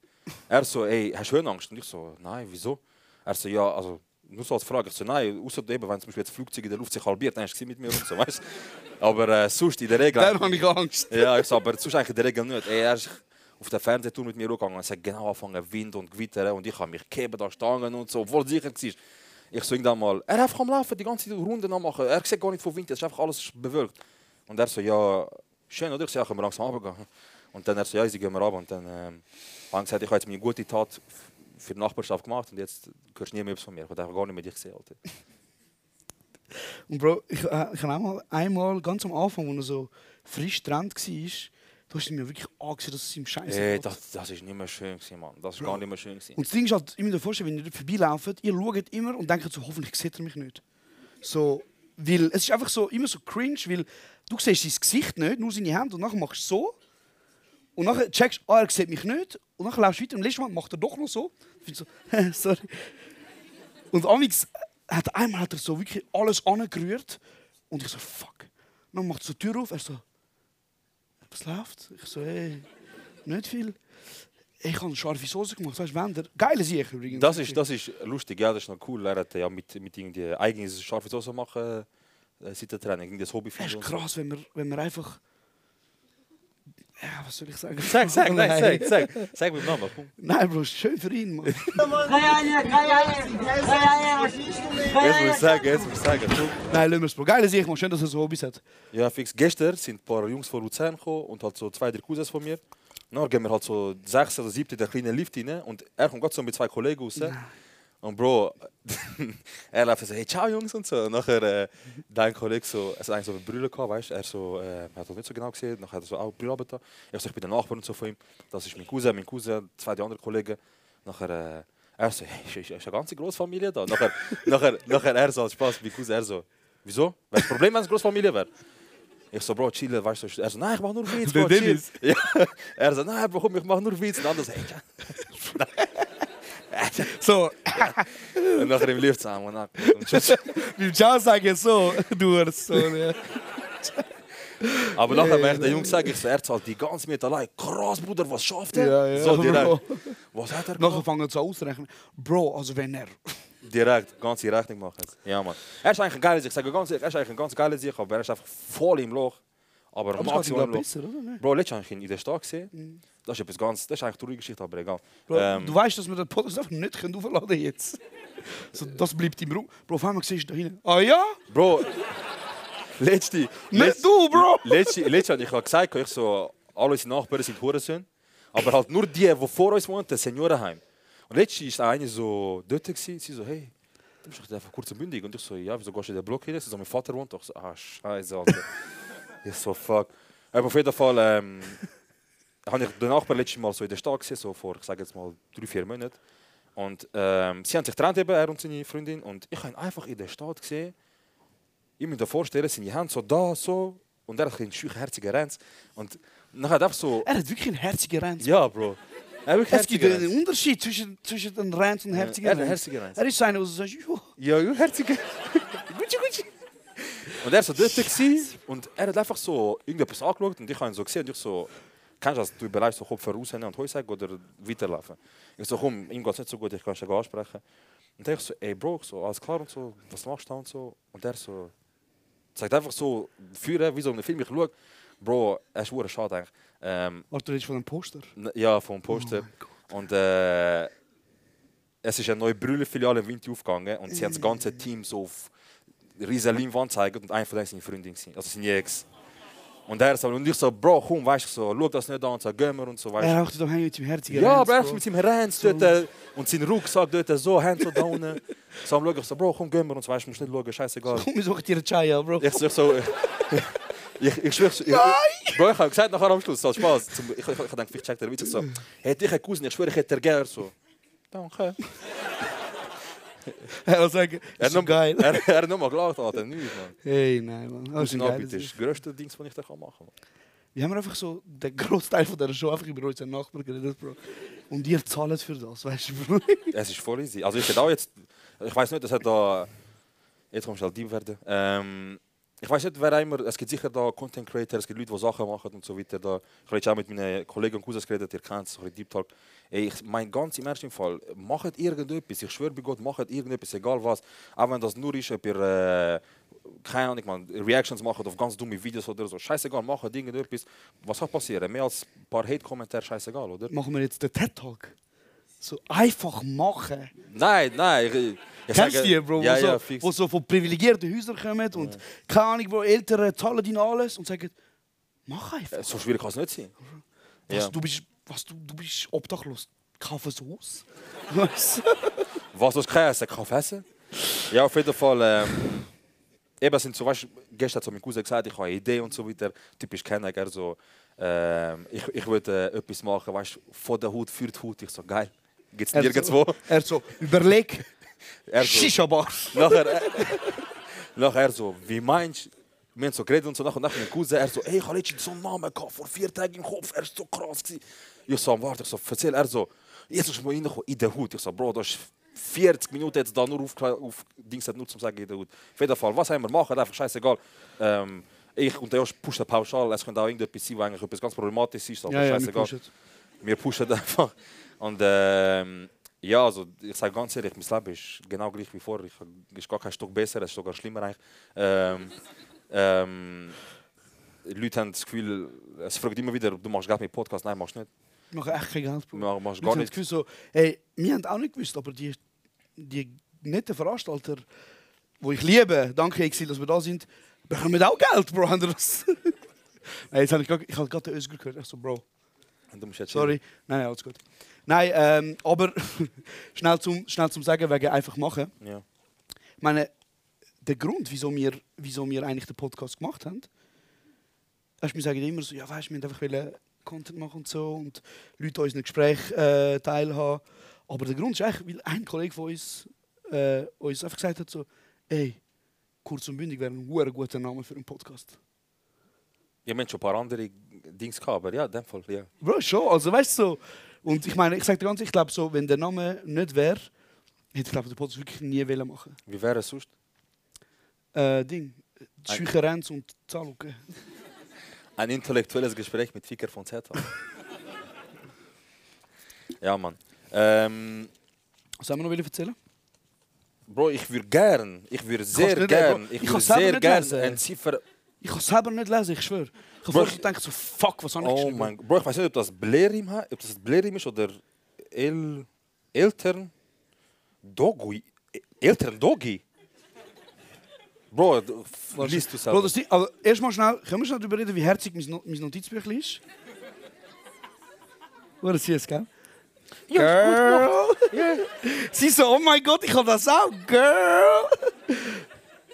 Er so, ey, hast du Höhenangst? Und ich so, nein, wieso? Er so, ja, also, nur so als Frage. Ich so, nein, außer eben, wenn zum Beispiel jetzt Flugzeug in der Luft sich halbiert, dann hast du mit mir und so, weißt du? Aber äh, sonst in der Regel... Dann habe ich Angst. Ja, ich so, aber sonst eigentlich in der Regel nicht. Ey, er ist auf der Fernsehtour mit mir gegangen und es hat genau angefangen Wind und Gewitter und ich habe mich gegeben da Stangen und so, obwohl sicher war. Ich so irgendwann mal, er einfach am Laufen, die ganze Runden am machen. Er sieht gar nicht von Wind, es ist einfach alles bewölkt. Und er so, ja, schön, oder? Ich so, ja, können wir langsam runtergehen. Und dann er so, ja, sie gehen wir runter. Und dann ähm, habe ich gesagt, ich habe jetzt meine gute Tat für die Nachbarschaft gemacht und jetzt hörst du nie mehr von mir. Ich einfach gar nicht mehr dich gesehen, Alter. Und Bro, ich, äh, ich habe auch mal einmal ganz am Anfang, als er so frisch Trend war, da hast du mir wirklich angesehen, dass es ihm scheiße Ey, geht. das, das ist nicht mehr schön gewesen, Mann. Das ist Bro. gar nicht mehr schön gewesen. Und das Ding ist halt, ich muss mir vorstellen, wenn ihr dort vorbeilauft, ihr schaut immer und denkt so, hoffentlich sieht er mich nicht. So, weil es ist einfach so, immer so cringe, weil du siehst sein Gesicht nicht, nur seine Hände und nachher machst du so. Und nachher checkst du, ah, er sieht mich nicht. Und nachher laufst du weiter und letztes Mal macht er doch noch so. Ich so, sorry. Und Amix hat einmal hat er so wirklich alles angerührt und ich so, fuck. Und dann macht er so die Tür auf, er so, was läuft? Ich so, hey, nicht viel. Ich habe scharfe Soße gemacht, weißt du, Wender. Geile Sicher übrigens. Das ist, das ist lustig, ja, das ist noch cool. Er hat ja mit, mit irgendwie eigenes scharfe Soße machen, äh, seit der Training, das Hobby finden ist krass, wenn wir, wenn wir einfach. Ja, was soll ich sagen? Sag, sag, nein, Nein. sag, sag, sag mit Mama, komm. Nein, Bro, schön für ihn, Mann. Jetzt muss ich sagen, jetzt muss ich sagen. Nein, lassen wir es, Bro. Geile Sicher, Mann. Schön, dass er so Hobbys hat. Ja, fix. Gestern sind ein paar Jungs von Luzern gekommen und halt so zwei, drei Cousins von mir. Dann gehen wir halt so sechs oder siebte in den kleinen Lift rein und er kommt gerade so mit zwei Kollegen raus. Und Bro, er läuft so, hey, ciao Jungs und so. Und nachher, äh, dein Kollege so, es eigentlich so eine Brille gehabt, weißt du, er so, äh, hat das nicht so genau gesehen, nachher hat er so auch Brille runter. Ich so, ich bin der Nachbar und so von ihm. Das ist mein Cousin, mein Cousin, zwei die anderen Kollegen. Nachher, äh, er so, hey, ist, ist, eine ganze Großfamilie da. Nachher, nachher, nachher er so als Spaß, mein Cousin, er so, wieso? Wäre das Problem, wenn es eine Großfamilie wäre? Ich so, Bro, chillen, weißt du, er so, nein, ich mach nur Witz, Bro, chill. Ja. Er so, nein, Bro, komm, ich mach nur Witz. Und anders, hey, ja. So, Und nachher im Lift zusammen. Beim Ciao sage ich so, du hast so. Aber nachher merkt der Junge, sag ich so, er zahlt die ganze Miete allein. Krass, Bruder, was schafft er? Ja, ja, so Bro. direkt. Was hat er Nachher gemacht? fangen sie auszurechnen. Bro, also wenn er. Direkt, ganze Rechnung machen. Ja, man. Er ist eigentlich ein geiler Sieg. Ich sage ganz ehrlich, er ist eigentlich ein ganz geiler Sieg, aber er ist einfach voll im Loch. Aber im Loch. besser, oder? Bro, letztes Jahr habe ich ihn in der Stadt gesehen. Das ist etwas ganz, das ist eigentlich eine traurige Geschichte, aber egal. Bro, Ähm, du weißt, dass wir den Podcast einfach nicht können aufladen jetzt. So, das bleibt im Raum. Bro, auf einmal siehst du da hinten. Ah ja? Bro, letzte, Nicht du, Bro! letzte, letzte habe ich habe gesagt, ich so, alle unsere Nachbarn sind Hurensöhne. Aber halt nur die, die vor uns wohnen, das Seniorenheim. Und letzte war eine so dort, gewesen, sie so, hey, du bist doch einfach kurz und bündig. Und ich so, ja, wieso gehst du in den Block hin? Sie so, mein Vater wohnt doch. Ich so, ah, scheiße, Alter. ich so, fuck. Aber auf jeden Fall, ähm, habe ich den Nachbarn letztes Mal so in der Stadt gesehen, so vor, ich sage jetzt mal, drei, vier Monaten. Und ähm, sie haben sich getrennt, eben, er und seine Freundin. Und ich habe ihn einfach in der Stadt gesehen. Ich muss mir vorstellen, seine Hände so da, so. Und er hat einen schüchen, herzigen Renz. Und dann hat er einfach so. Er hat wirklich einen herzigen Renz. Ja, Bro. Er hat wirklich Es gibt Renz. einen Unterschied zwischen, zwischen einem Renz und einem herzigen er hat einen Renz. herzigen Renz. Er ist einer, der so sagt, «Jo, Ja, ja, herzige. Gucci, Gucci. Und er war so dort gewesen, und er hat einfach so irgendetwas angeschaut und ich habe ihn so gesehen und ich so, kannst du das, du überlegst so Kopf rausnehmen und Heu sagen oder weiterlaufen? Ich so, komm, ihm geht es nicht so gut, ich kann es ansprechen. Und er so, ey Bro, ich so, alles klar und so, was machst du da und so? Und er so, Zeigt einfach so, führen, wie so in einem Film. Ich schaue, Bro, es ist verdammt schade eigentlich. Ähm, du redest von einem Poster? n- ja, vom Poster. und äh, es ist eine neue Brüllerfiliale in Winter aufgegangen und sie haben das ganze Team so auf riesen Leinwand gezeigt und einer von denen seine Freundin, gewesen, also seine Ex. Und er so, und ich so, Bro, komm, weißt du, so, schau das nicht an, so, gehen wir und so, weißt du. Er haucht doch mit dem Herz. Ja, aber er mit seinem dort äh, und sein Rucksack dort so, Hände so da unten. So am ich so, Bro, komm, gehen wir und so, weißt du, musst nicht schauen, scheißegal. Komm, wir suchen dir einen Chai, Bro. Ich so, ich so, ich, ich schwör's, ich, ich, Bro, ich hab gesagt nachher am Schluss, so Spaß. Zum, ich, ich, ich gedacht, vielleicht checkt er ich so, hätte ich einen Cousin, ich schwöre, ich hätte er gerne so. Danke. Er will sagen, Er ist so hat geil. Er, hat nochmal gelacht, Alter, nichts, man. Hey, nein, man. Das ist ist das größte Ding, was ich da machen kann. Wir haben einfach so den Großteil von dieser Show einfach über unseren Nachbarn geredet, Bro. Und ihr zahlt für das, weißt du, Bro. Es ist voll easy. Also ich hätte auch jetzt, ich weiß nicht, das hat da, jetzt kommst du halt deep werden. Ähm, ich weiß nicht, wer immer, es gibt sicher da Content Creator, es gibt Leute, die Sachen machen und so weiter. Da. Ich habe auch mit meinen Kollegen und Cousins geredet, ihr kennt es, so ein Deep Talk. Ey, ich mein ganz im ersten Fall, macht irgendetwas, ich schwöre bei Gott, macht irgendetwas, egal was. Auch wenn das nur ist, ob ihr, äh, keine Ahnung, man, Reactions macht auf ganz dumme Videos oder so. Scheißegal, macht irgendetwas. Was kann passieren? Mehr als ein paar Hate-Kommentare, scheißegal, oder? Machen wir jetzt den TED-Talk. So einfach machen. Nein, nein, ich, Kennst du die, Bro? Ja, wo, ja, so, wo so von privilegierten Häusern kommen und keine Ahnung, wo Eltern zahlen ihnen alles und sagen, mach einfach. So schwierig kann es nicht sein. Was, Ja. du, bist, was, du, du bist obdachlos. Kauf es aus. Was? Was das Käse kann essen? Ja, auf jeden Fall. Ähm, eben sind weißt du, gestern hat so mein Cousin gesagt, ich habe eine Idee und so weiter. Typisch kennen, so, ähm, ich, ich würde äh, etwas machen, weißt du, von der Hut für die Hut. Ich so, geil. Gibt es Er nirgendwo. So, er so, überleg. Er so, Shisha-Bar. nachher, äh, nachher so, wie meinst du? Wir haben so geredet und so, nach und nach mein Cousin, er so, ey, ich letztens so einen Namen gehabt, vor vier Tagen im Kopf, er ist so krass gewesen. Ich so, warte, ich so, erzähl, er so, jetzt musst du mal reinkommen, in der Hut. Ich so, Bro, das ist 40 Minuten jetzt da nur auf, auf Dings, nur zum sagen, in der Hut. Auf jeden Fall, was haben wir machen, einfach scheißegal. Ähm, ich und der Josh pushen pauschal, es könnte auch irgendetwas sein, was eigentlich etwas ganz problematisch ist, aber Ja, ja, scheißegal. pushen. Wir pushen einfach. Und ähm, ja, also ich sage ganz ehrlich, mein Leben ist genau gleich wie vorher. Ich ist gar kein Stück besser, es ist sogar schlimmer eigentlich. Ähm, ähm, die Leute haben das Gefühl, es fragt immer wieder, du machst Geld mit Podcast. Nein, machst nicht. Ich mache echt kein Geld, Bro. Du machst Leute gar nicht. Gefühl so, ey, wir haben auch nicht gewusst, aber die, die netten Veranstalter, die ich liebe, danke Exil, dass wir da sind, bekommen auch Geld, Bro. Nein, jetzt habe ich, grad- ich habe gerade den Özgür gehört. Ich so, Bro, Du musst jetzt sorry. Nein, nein, alles gut. Nein, ähm, aber schnell zum, schnell zum Sagen, wegen einfach machen. Ja. Ich meine, der Grund, wieso wir, wieso wir eigentlich den Podcast gemacht haben, ist, wir sagen immer so, ja, weißt, wir wollten einfach wollen Content machen und so und Leute an unseren Gespräch äh, teilhaben. Aber der Grund ist eigentlich, weil ein Kollege von uns äh, uns einfach gesagt hat so, ey, kurz und bündig wäre ein guter Name für einen Podcast. Ich habe schon ein paar andere Dings gehabt, aber ja, in dem Fall, ja. Bro, schon, also weißt du so. Und ich meine, ich sage dir ganz, ich glaube so, wenn der Name nicht wäre, hätte ich glaube den Podcast wirklich nie wollen machen. Wie wäre es sonst? Äh, Ding, Ein- Schücherenz und Zaluke. Ein intellektuelles Gespräch mit Ficker von Zeta. ja, Mann. Ähm, Was haben wir noch erzählen? Bro, ich würde gern, ich würde sehr gern, ich würde sehr gern eine Ziffer Ich kann es selber nicht lesen, ich schwöre. Ich habe Bro, gedacht, so, fuck, was habe ich Oh geschrieben? mein Gott. Bro, ich weiß nicht, ob das Blerim, ob das Blerim ist oder El Eltern Dogi. Eltern Dogi. Bro, liest du Bro, selber. das Ding, also, erstmal schnell, können wir schnell darüber reden, wie herzig mein, no mein Notizbüchlein ist? Oder sie es, gell? Girl! Sie so, oh mein Gott, ich habe das auch, Girl!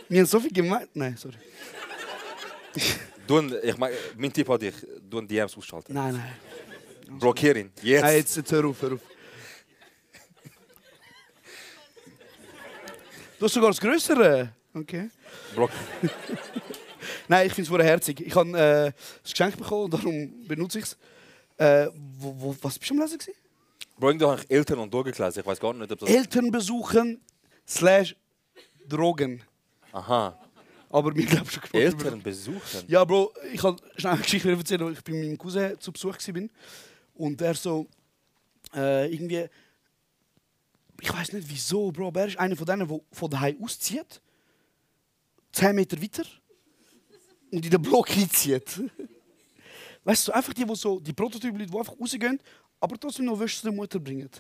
Wir haben so viel gemeint. Nein, sorry. Du, ein- ich mein, mein Tipp an dich, du ein DMs ausschalten. Nein, nein. Blockier ihn. Jetzt. Nein, jetzt, jetzt hör auf, hör auf. Du hast sogar das Größere. Okay. Block. Nein, ich finde es herzig. Ich habe äh, ein Geschenk bekommen und darum benutze ich es. Äh, wo, wo, was bist du am Lesen? Gewesen? Bro, irgendwo habe ich Eltern und Dogi gelesen. Ich weiß gar nicht, ob das. Eltern besuchen slash Drogen. Aha. Aber mir glaube schon gesprochen. Eltern besuchen. Ja, Bro, ich kann schnell eine Geschichte erzählen, wo ich bei meinem Cousin zu Besuch war. Und er so äh, irgendwie. Ich weiß nicht wieso, Bro, aber er ist einer von denen, der von daheim auszieht. 10 Meter weiter. und in den Block einzieht. Weißt du, einfach die, die so, die Prototypen, die einfach rausgehen, aber trotzdem noch Wäsche der Mutter bringen.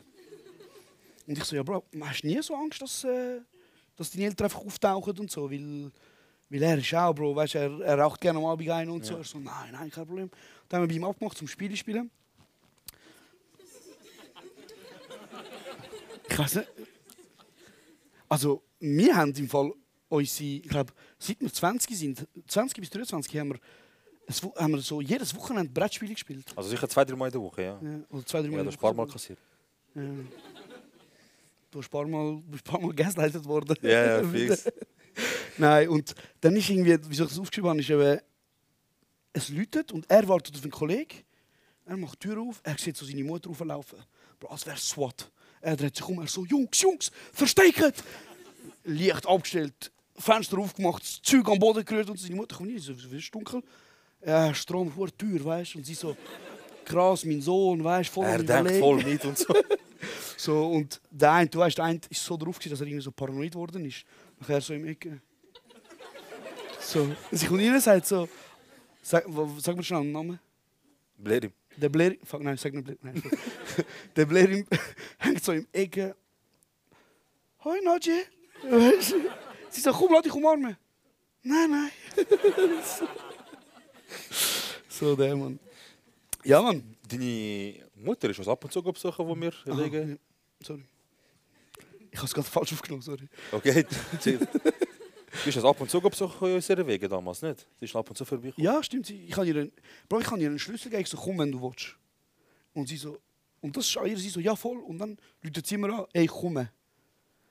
Und ich so, ja, Bro, hast du nie so Angst, dass, äh, dass deine Eltern einfach auftauchen und so? Weil, weil er ist auch, Bro, weißt du, er, er raucht gerne am Abend ein und so. Ja. So, nein, nein, kein Problem. Dann haben wir bei ihm abgemacht zum Spiele spielen. Ich weiß nicht. Also, wir haben im Fall unsere, ich glaube, seit wir 20 sind, 20 bis 23, haben wir, es, haben wir so jedes Wochenende Brettspiele gespielt. Also sicher zwei, drei Mal in der Woche, ja. Ja, oder zwei, drei Mal. Ja, in das der Woche. paar Mal kassiert. Ja. Du bist ein paar Mal, du bist ein paar Mal gaslightet worden. Ja, ja, fix. Nein, und dann ist irgendwie, wieso ich das aufgeschrieben habe, ist eben, es läutet und er wartet auf einen Kollegen. Er macht die Tür auf, er sieht so seine Mutter auflaufen. Bro, als wäre SWAT. Er dreht sich um, er so, Jungs, Jungs, verstecken! Licht abgestellt, Fenster aufgemacht, das Zeug am Boden gerührt und seine Mutter kommt rein. So, es ist dunkel. Ja, Strom vor Tür, weißt du? Und sie so, krass, mein Sohn, weißt du, voll Er denkt voll mit und so. So, und der eine, du weißt, der eine ist so drauf, gewesen, dass er irgendwie so paranoid geworden ist. Nachher so im Ecke. So. Sie kommt rein und sagt so, sag, sag mir schnell einen Namen. Blerim. Der Blair, fuck, nein, sag nicht Blair. Nein, der Blair im, hängt so im Ecke. Hoi Nadje. Sie sagt, komm, lass dich umarmen. Nein, nein. so. der Mann. Ja, Mann. Deine Mutter ist uns ab und zu besuchen, wo wir Aha, liegen. ja. Sorry. Ich habe es gerade falsch aufgenommen, sorry. Okay. Du bist das ab und zu besuchen in unseren Wegen damals, nicht? Sie ist ab und zu vorbei. Ja, stimmt. Ich habe ihr, einen, Bro, ich habe ihr einen Schlüssel gegeben, ich so, komm, wenn du willst. Und sie so, und das ist an ihr, sie so, ja voll. Und dann läutet sie mir an, ey, komm.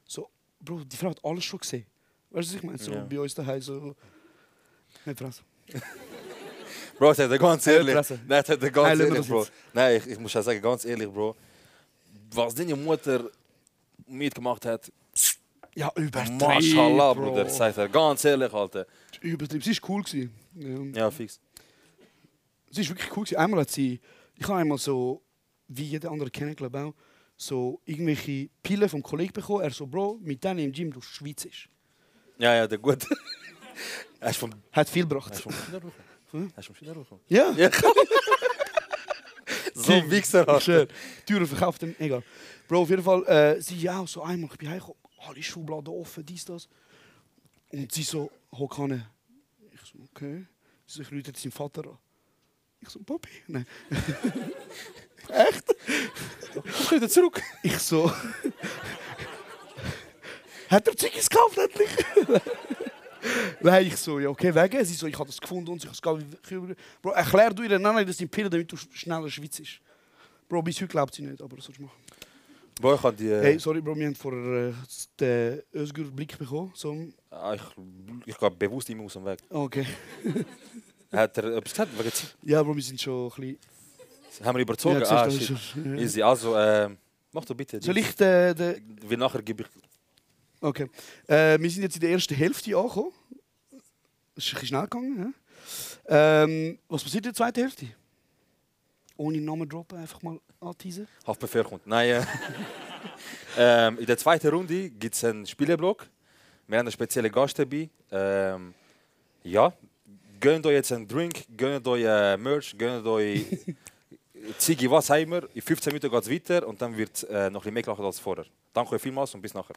So, Bro, die Frau hat alles schon gesehen. Weißt du, was ich meine? So Ja. bei uns daheim, so. Nicht Fresse. Bro, sagt er ganz ehrlich. Nein, er Nein, ganz ehrlich, Bro. Nein, ich, ich muss ja sagen, ganz ehrlich, Bro. Was deine Mutter mitgemacht hat, Ja, übertrieben. Mashallah, Bro. Bruder. Sagt er ganz ehrlich, Alter. Übertrieben. Sie war cool. Gewesen. Ja. Ja, fix. Sie war wirklich cool. Gewesen. Einmal hat sie, ich habe einmal so, wie jeder andere kennen, glaube auch, so irgendwelche Pillen vom Kollegen bekommen. Er so, Bro, mit denen im Gym, du schwitzest. Ja, ja, der gut. Ist vom, Hat viel gebracht. ist vom China Hm? Er ist vom gekommen. Ja. Ja. so ein Wichser. Teurer verkauft egal. Bro, auf jeden Fall, äh, sie ja auch so einmal, ich bin heimgekommen, alle Schubladen offen, dies, das. Und sie so, hock hin. Ich so, okay. Sie so, ich rufe jetzt seinen Vater an. Ich so, Papi? Nein. Komm wieder zurück. Ich so, hat er Ziggis gekauft endlich? Nein, ich so, ja, okay, wegen. Sie so, ich habe das gefunden und so, ich habe es Bro, erklär du ihr, nein, nein, das sind Pillen, damit du schneller schwitzt. Bro, bis heute glaubt sie nicht, aber was sollst du machen? Bro, ich habe die... äh, Hey, sorry, Bro, wir haben vorher äh, den Özgür-Blick bekommen. So, ah, ich ich gehe bewusst immer aus dem Weg. okay. Hat er etwas gesagt? Wegen Zeit? Ja, Bro, wir sind schon ein bisschen... Haben wir überzogen? Ja, ah, shit. ja. Easy. Also, ähm, mach doch bitte. Soll ich den... den Wie nachher gebe ich... okay. Äh, wir sind jetzt in der ersten Hälfte angekommen. Es ist ein bisschen schnell gegangen. Ja? Ähm, was passiert in der zweiten Hälfte? Ohne Namen droppen, einfach mal anteasen. Haftbefehl kommt. Nein, äh, ähm, in der zweiten Runde gibt es einen Spieleblock. Wir haben einen speziellen Gast dabei. Ähm, ja, gönnt euch jetzt einen Drink, gönnt euch äh, Merch, gönnt euch Ziggy, was haben wir. In 15 Minuten geht es weiter und dann wird äh, noch ein bisschen mehr gelacht als vorher. Danke euch vielmals und bis nachher.